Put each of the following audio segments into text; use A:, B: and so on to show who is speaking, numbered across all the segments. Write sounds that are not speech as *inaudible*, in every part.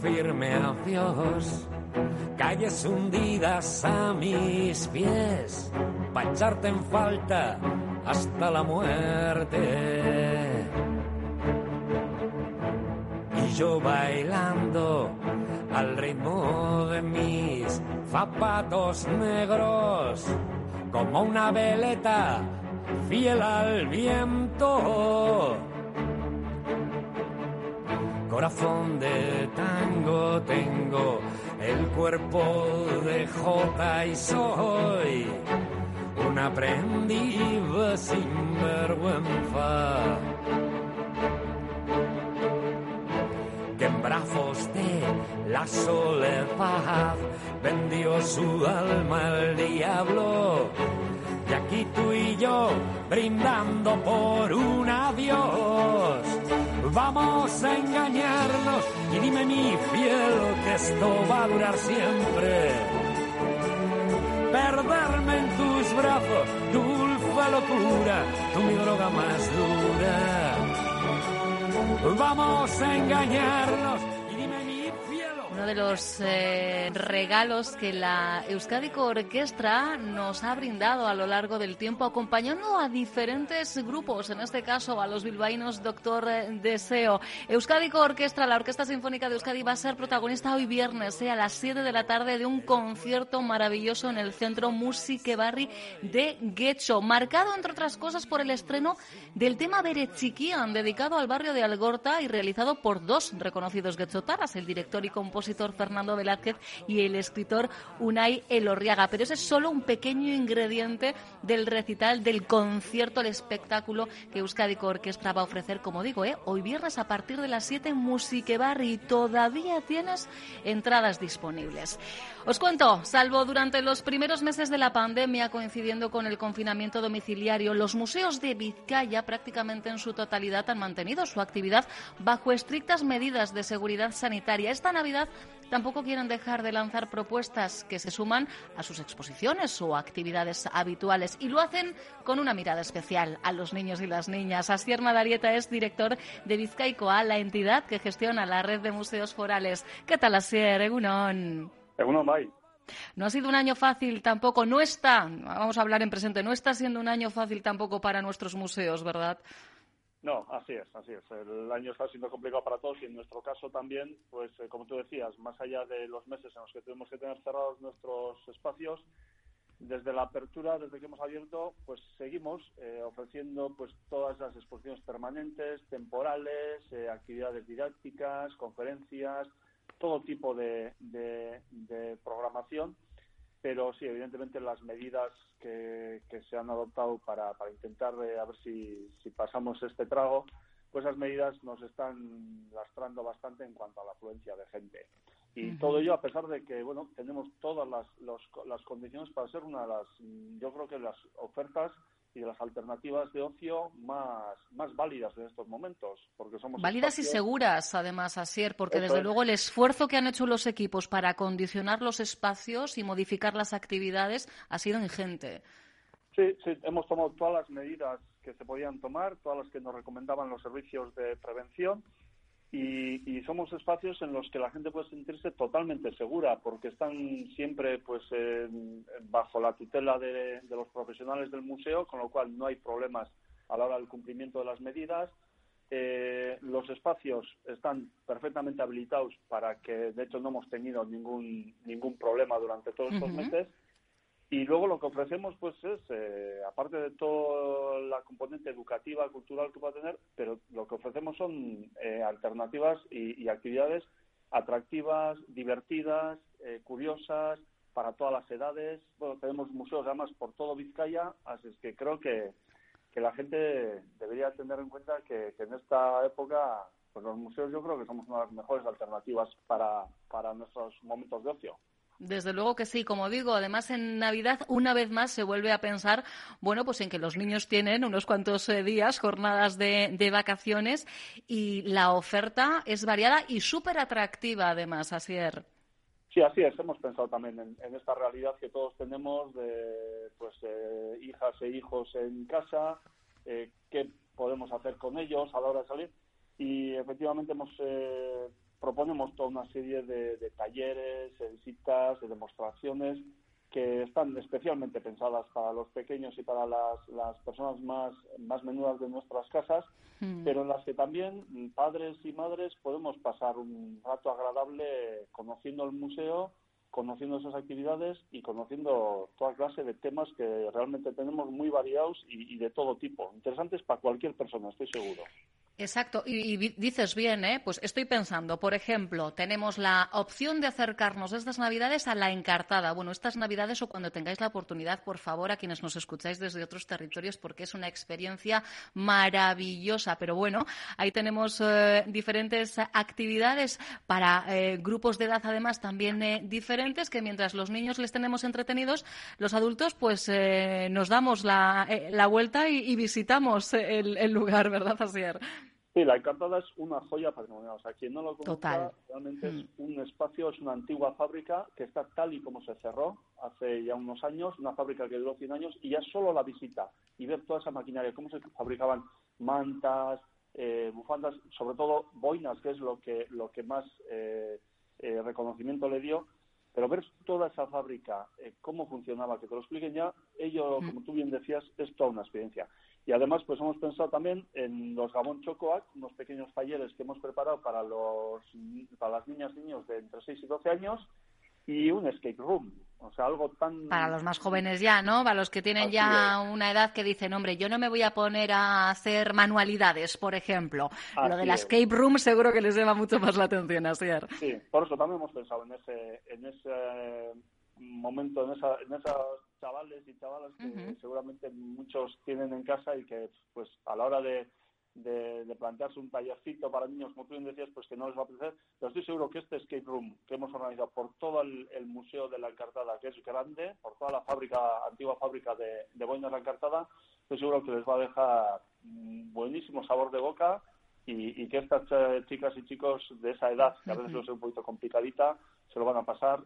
A: Decirme adiós, calles hundidas a mis pies, para echarte en falta hasta la muerte. Y yo bailando al ritmo de mis zapatos negros, como una veleta fiel al viento corazón de tango tengo, el cuerpo de jota y soy un aprendiz sin vergüenza. Que en brazos de la soledad vendió su alma al diablo. Y aquí tú y yo brindando por un adiós. Vamos a engañarnos y dime mi fiel que esto va a durar siempre. Perderme en tus brazos, dulce locura, tú mi droga más dura. Vamos a engañarnos
B: Uno de los eh, regalos que la Euskadico Orquestra nos ha brindado a lo largo del tiempo, acompañando a diferentes grupos, en este caso a los bilbaínos Doctor eh, Deseo. Euskadico Orquestra, la Orquesta Sinfónica de Euskadi, va a ser protagonista hoy viernes eh, a las 7 de la tarde de un concierto maravilloso en el Centro Musique Barri de Guecho, marcado, entre otras cosas, por el estreno del tema Beretzikian, dedicado al barrio de Algorta y realizado por dos reconocidos guechotaras, el director y compositor Fernando Velázquez y el escritor Unai Elorriaga. Pero ese es solo un pequeño ingrediente del recital, del concierto, el espectáculo que Euskadi Orquestra va a ofrecer, como digo, ¿eh? hoy viernes a partir de las 7 en Musique Barri y todavía tienes entradas disponibles. Os cuento, salvo durante los primeros meses de la pandemia, coincidiendo con el confinamiento domiciliario, los museos de Vizcaya prácticamente en su totalidad han mantenido su actividad bajo estrictas medidas de seguridad sanitaria. Esta Navidad tampoco quieren dejar de lanzar propuestas que se suman a sus exposiciones o actividades habituales y lo hacen con una mirada especial a los niños y las niñas. Asier Madarieta es director de Vizcaicoa, la entidad que gestiona la red de museos forales. ¿Qué tal, Asier? Egunon.
C: Egunon, May.
B: No ha sido un año fácil tampoco, no está, vamos a hablar en presente, no está siendo un año fácil tampoco para nuestros museos, ¿verdad?
C: No, así es, así es. El año está siendo complicado para todos y en nuestro caso también, pues eh, como tú decías, más allá de los meses en los que tuvimos que tener cerrados nuestros espacios, desde la apertura, desde que hemos abierto, pues seguimos eh, ofreciendo pues todas las exposiciones permanentes, temporales, eh, actividades didácticas, conferencias, todo tipo de, de programación pero sí, evidentemente las medidas que, que se han adoptado para, para intentar eh, a ver si, si pasamos este trago, pues esas medidas nos están lastrando bastante en cuanto a la afluencia de gente. Y todo ello a pesar de que, bueno, tenemos todas las, los, las condiciones para ser una de las, yo creo que las ofertas y de las alternativas de ocio más, más válidas en estos momentos. Porque somos
B: válidas y seguras, además, Asier, porque
C: Eso
B: desde
C: es.
B: luego el esfuerzo que han hecho los equipos para acondicionar los espacios y modificar las actividades ha sido ingente.
C: Sí, sí, hemos tomado todas las medidas que se podían tomar, todas las que nos recomendaban los servicios de prevención y, somos espacios en los que la gente puede sentirse totalmente segura porque están siempre pues bajo la tutela de, de, los profesionales del museo, con lo cual no hay problemas a la hora del cumplimiento de las medidas. Eh, los espacios están perfectamente habilitados para que, de hecho, no hemos tenido ningún ningún problema durante todos estos meses. Y luego lo que ofrecemos, pues es, eh, aparte de toda la componente educativa, cultural que va a tener, pero lo que ofrecemos son eh, alternativas y, actividades atractivas, divertidas, eh, curiosas, para todas las edades. Bueno, tenemos museos además por todo Vizcaya, así es que creo que, que la gente debería tener en cuenta que, que en esta época, pues los museos yo creo que somos una de las mejores alternativas para, para nuestros momentos de ocio.
B: Desde luego que sí, como digo, además en Navidad una vez más se vuelve a pensar, bueno, pues en que los niños tienen unos cuantos eh, días, jornadas de, vacaciones y la oferta es variada y súper atractiva además, así es.
C: Sí, así es. Hemos pensado también en, esta realidad que todos tenemos de pues eh, hijas e hijos en casa, eh, qué podemos hacer con ellos a la hora de salir y efectivamente hemos proponemos toda una serie de, talleres, de visitas, de demostraciones que están especialmente pensadas para los pequeños y para las, personas más, más menudas de nuestras casas, hmm. pero en las que también padres y madres podemos pasar un rato agradable conociendo el museo, conociendo esas actividades y conociendo toda clase de temas que realmente tenemos muy variados y de todo tipo, interesantes para cualquier persona, estoy seguro.
B: Exacto, y, dices bien, ¿eh? Pues estoy pensando, por ejemplo, tenemos la opción de acercarnos estas Navidades a la Encartada. Bueno, estas Navidades o cuando tengáis la oportunidad, por favor, a quienes nos escucháis desde otros territorios, porque es una experiencia maravillosa. Pero bueno, ahí tenemos eh, diferentes actividades para eh, grupos de edad, además, también eh, diferentes, que mientras los niños les tenemos entretenidos, los adultos, pues nos damos la, vuelta y, visitamos el, el lugar, ¿verdad, Asier?
C: Sí, la Encantada es una joya patrimonial. O sea, quien no lo conozca, realmente es mm. un espacio, es una antigua fábrica que está tal y como se cerró hace ya unos años, una fábrica que duró 100 años, y ya solo la visita y ver toda esa maquinaria, cómo se fabricaban mantas, eh, bufandas, sobre todo boinas, que es lo que, lo que más eh, eh, reconocimiento le dio, pero ver toda esa fábrica, cómo funcionaba, que te lo expliquen ya, ello, mm. como tú bien decías, es toda una experiencia. Y además, pues hemos pensado también en los Gabón Chocoac, unos pequeños talleres que hemos preparado para, los, para las niñas y niños de entre 6 y 12 años y un escape room. O sea, algo tan...
B: Para los más jóvenes ya, ¿no? Para los que tienen ya una edad que dicen, hombre, yo no me voy a poner a hacer manualidades, por ejemplo. Lo de la escape room seguro que les llama mucho más la atención, así
C: Sí, por eso también hemos pensado en ese, en ese momento, en, esa, en esos chavales y chavalas que seguramente muchos tienen en casa y que pues a la hora de, de, plantearse un tallercito para niños, como tú bien decías, pues que no les va a apetecer, pero estoy seguro que este escape room que hemos organizado por todo el, Museo de la Encartada, que es grande, por toda la fábrica, antigua fábrica de, de Boinas la Encartada, estoy seguro que les va a dejar buenísimo sabor de boca y, y, que estas eh, chicas y chicos de esa edad, que a veces lo es un poquito complicadita, se lo van a pasar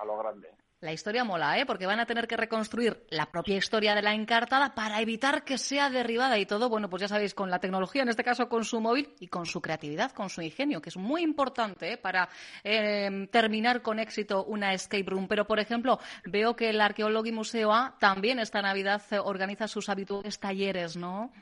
C: a lo grande.
B: La historia mola, ¿eh? Porque van a tener que reconstruir la propia historia de la encartada para evitar que sea derribada y todo, bueno, pues ya sabéis, con la tecnología, en este caso con su móvil y con su creatividad, con su ingenio, que es muy importante ¿eh? para eh, terminar con éxito una escape room. Pero, por ejemplo, veo que el Arqueólogo y Museo A también esta Navidad organiza sus habituales talleres, ¿no?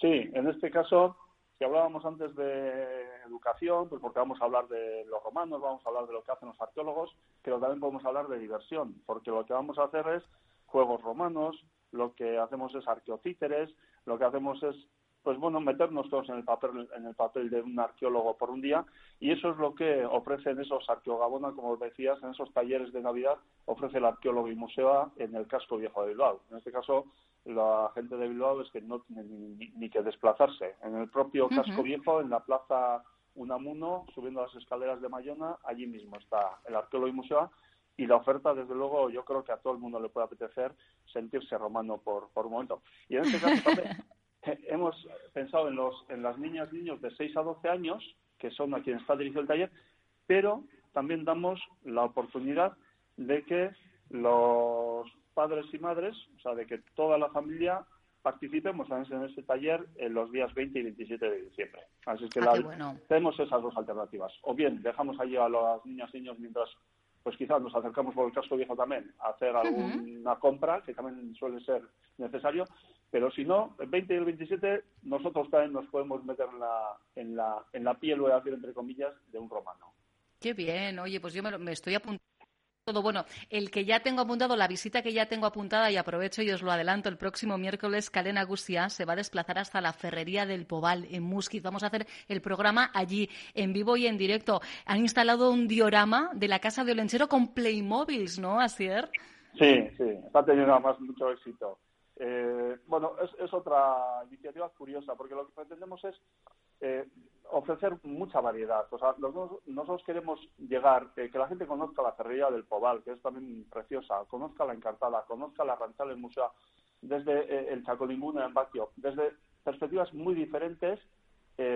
C: Sí, en este caso si hablábamos antes de educación, pues porque vamos a hablar de los romanos, vamos a hablar de lo que hacen los arqueólogos, pero también podemos hablar de diversión, porque lo que vamos a hacer es juegos romanos, lo que hacemos es arqueocíteres, lo que hacemos es pues bueno, meternos todos en el papel en el papel de un arqueólogo por un día y eso es lo que ofrecen esos arqueogabona, como decías, en esos talleres de Navidad ofrece el arqueólogo y museo en el casco viejo de Bilbao. En este caso, la gente de Bilbao es que no tiene ni, que desplazarse. En el propio casco viejo, en la plaza Unamuno, subiendo las escaleras de Mayona, allí mismo está el arqueólogo y museo. Y la oferta, desde luego, yo creo que a todo el mundo le puede apetecer sentirse romano por, por un momento. Y en este caso *laughs* también hemos pensado en, los, en las niñas y niños de 6 a 12 años, que son a quienes está dirigido el taller, pero también damos la oportunidad de que los padres y madres, o sea, de que toda la familia participemos en ese taller en los días 20 y 27 de diciembre. Así que
B: ah,
C: tenemos esas dos alternativas. O bien dejamos allí a las niñas y niños mientras pues quizás nos acercamos por el casco viejo también a hacer alguna compra, que también suele ser necesario, pero si no, el 20 y el 27 nosotros también nos podemos meter en la, en la, en la piel, voy a decir entre comillas, de un romano.
B: Qué bien, oye, pues yo me, estoy apuntando todo. Bueno, el que ya tengo apuntado, la visita que ya tengo apuntada y aprovecho y os lo adelanto, el próximo miércoles Calena Gustia se va a desplazar hasta la Ferrería del Pobal en Musquiz. Vamos a hacer el programa allí en vivo y en directo. Han instalado un diorama de la casa de Olenchero con Playmobiles, ¿no, Asier?
C: Sí, sí, está teniendo además mucho éxito. Eh, bueno, es, otra iniciativa curiosa, porque lo que pretendemos es eh, ofrecer mucha variedad. O sea, nosotros queremos llegar, que la gente conozca la ferrería del Pobal, que es también preciosa, conozca la Encartada, conozca la Ranchal en Museo, desde eh, el Chacolinguna en Baquio, desde perspectivas muy diferentes,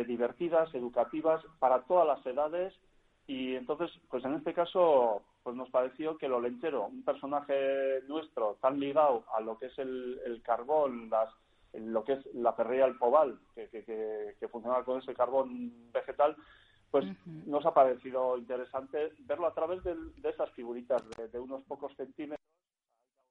C: divertidas, educativas, para todas las edades y entonces, pues en este caso, pues nos pareció que lo lentero, un personaje nuestro tan ligado a lo que es el, carbón, las, lo que es la ferrería del Pobal, que, que, funcionaba con ese carbón vegetal, pues nos ha parecido interesante verlo a través de, esas figuritas de, unos pocos centímetros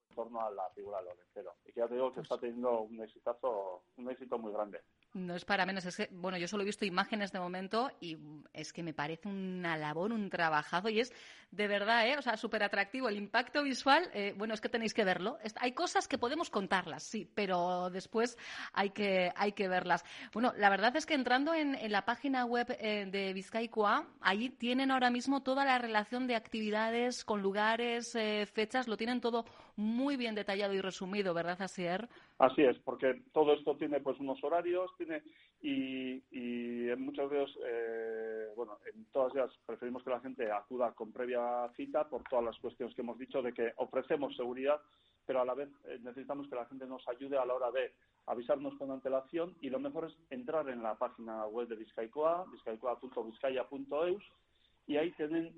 C: en torno a la figura del olencero. Y que ya te digo que pues está teniendo un exitazo, un éxito muy grande.
B: No es para menos. Es que, bueno, yo solo he visto imágenes de momento y es que me parece una labor, un trabajazo y es de verdad, ¿eh? O sea, súper atractivo. El impacto visual, eh, bueno, es que tenéis que verlo. hay cosas que podemos contarlas, sí, pero después hay que, hay que verlas. Bueno, la verdad es que entrando en, la página web eh, de Vizcaicoa, ahí tienen ahora mismo toda la relación de actividades con lugares, eh, fechas, lo tienen todo muy bien detallado y resumido, ¿verdad, Asier?
C: Así es, porque todo esto tiene pues unos horarios, tiene y, en muchos de eh, bueno, en todas ellas preferimos que la gente acuda con previa cita por todas las cuestiones que hemos dicho de que ofrecemos seguridad, pero a la vez eh, necesitamos que la gente nos ayude a la hora de avisarnos con antelación y lo mejor es entrar en la página web de Vizcaicoa, vizcaicoa.vizcaya.eus y ahí tienen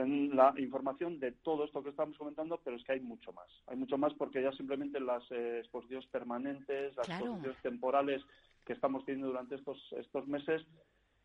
C: ten la información de todo esto que estamos comentando, pero es que hay mucho más. Hay mucho más porque ya simplemente las eh, exposiciones permanentes, las exposiciones temporales que estamos teniendo durante estos, estos meses,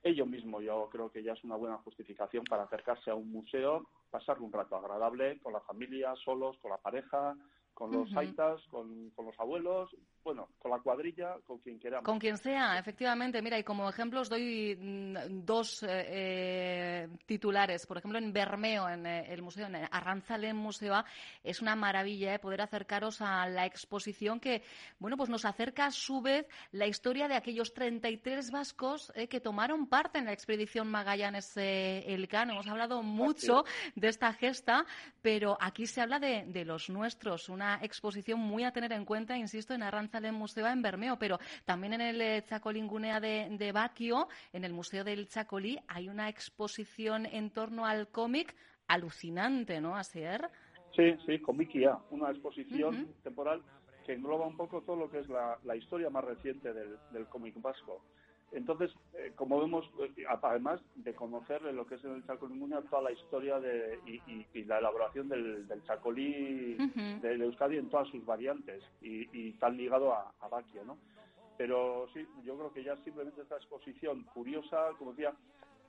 C: ello mismo yo creo que ya es una buena justificación para acercarse a un museo, pasar un rato agradable con la familia, solos, con la pareja, con los aitas, con, los abuelos, bueno, con la cuadrilla, con quien queramos.
B: Con quien sea, efectivamente. Mira, y como ejemplo os doy mm, dos eh, eh, titulares. Por ejemplo, en Bermeo, en eh, el museo, en Arranzalen Museo, es una maravilla poder acercaros a la exposición que, bueno, pues nos acerca a su vez la historia de aquellos 33 vascos que tomaron parte en la expedición Magallanes-Elcano. Hemos hablado mucho de esta gesta, pero aquí se habla de, de los nuestros. Una exposición muy a tener en cuenta, insisto, en Arranzalen Museo en Bermeo, pero también en el eh, Chacolingunea de, de Baquio, en el Museo del Chacolí, hay una exposición en torno al cómic alucinante, ¿no, Asier?
C: Sí, sí, Comiquia, una exposición temporal que engloba un poco todo lo que es la, historia más reciente del, del cómic vasco. Entonces, eh, como vemos, eh, además de conocer lo que es el Chacolí toda la historia de, y, la elaboración del, Chacolí de, Euskadi en todas sus variantes y, tan ligado a, a Baquio, ¿no? Pero sí, yo creo que ya simplemente esta exposición curiosa, como decía,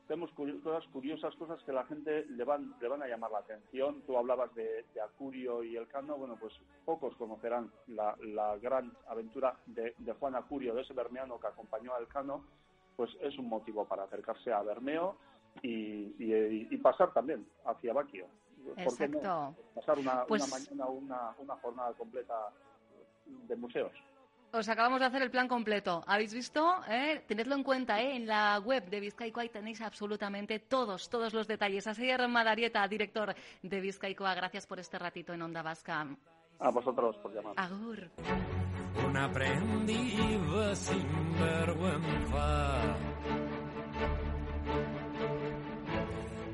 C: tenemos cosas curiosas, cosas que la gente le van, le van a llamar la atención. Tú hablabas de, Acurio y el Cano, bueno, pues pocos conocerán la, gran aventura de, Juan Acurio, de ese bermeano que acompañó al Cano, pues es un motivo para acercarse a Bermeo y, pasar también hacia Baquio.
B: ¿Por qué no?
C: Pasar una, una pues mañana, una, una jornada completa de museos.
B: Os acabamos de hacer el plan completo. ¿Habéis visto? ¿Eh? Tenedlo en cuenta, ¿eh? En la web de Vizcaicoa tenéis absolutamente todos, todos los detalles. Así Madarieta, director de Vizcaicoa, gracias por este ratito en Onda Vasca.
C: A vosotros por llamar.
B: Agur.
A: Una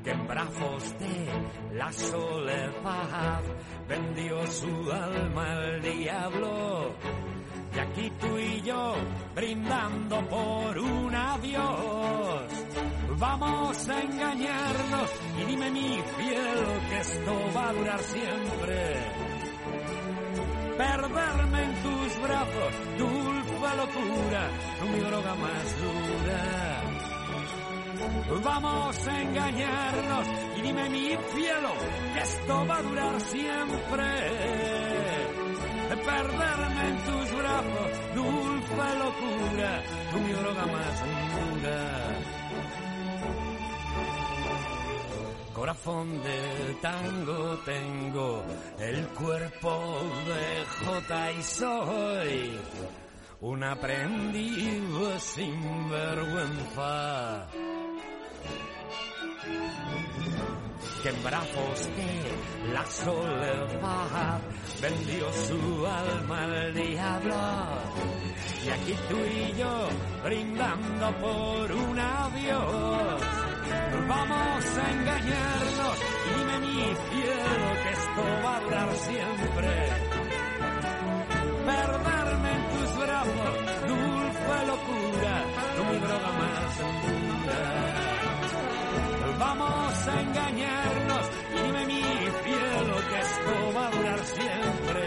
A: que en brazos de la soledad vendió su alma al diablo y aquí tú y yo brindando por un adiós. Vamos a engañarnos y dime mi fiel que esto va a durar siempre. Perderme en tus brazos, dulce locura, mi droga más dura. Vamos a engañarnos y dime mi cielo que esto va a durar siempre. Perderme en tus dulce locura, tu mi droga más dura. Corazón del tango tengo, el cuerpo de J y soy un aprendiz sin vergüenza que en brazos de la soledad vendió su alma al diablo. Y aquí tú y yo brindando por un adiós. Vamos a engañarnos y dime mi cielo que esto va a durar siempre. Perderme en tus brazos, dulce locura, tu mi droga más dura. Vamos a engañarnos y dime mi cielo que esto va a durar siempre.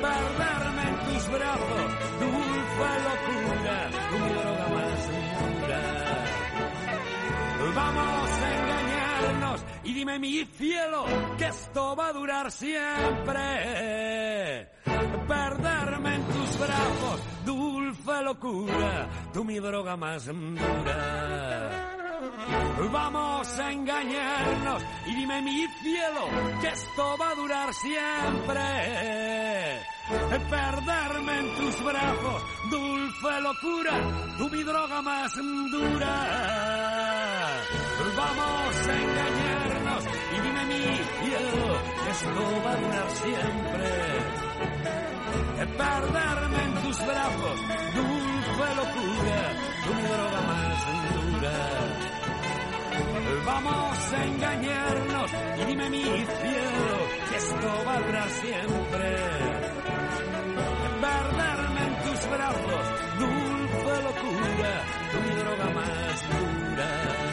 A: Perderme en tus brazos, dulce locura, tu droga más dura. Vamos a engañarnos y dime mi cielo que esto va a durar siempre. Perderme en tus brazos, dulce locura, tú mi droga más dura. Vamos a engañarnos y dime mi cielo que esto va a durar siempre. Perderme en tus brazos, dulce locura, tú mi droga más dura. Vamos a engañarnos y dime mi cielo que esto va a durar siempre. Perderme en tus brazos, dulce locura, tú mi droga más dura. Vamos a engañarnos y dime mi cielo que esto va a durar siempre. Perderme en tus brazos, dulce locura, tu droga más dura.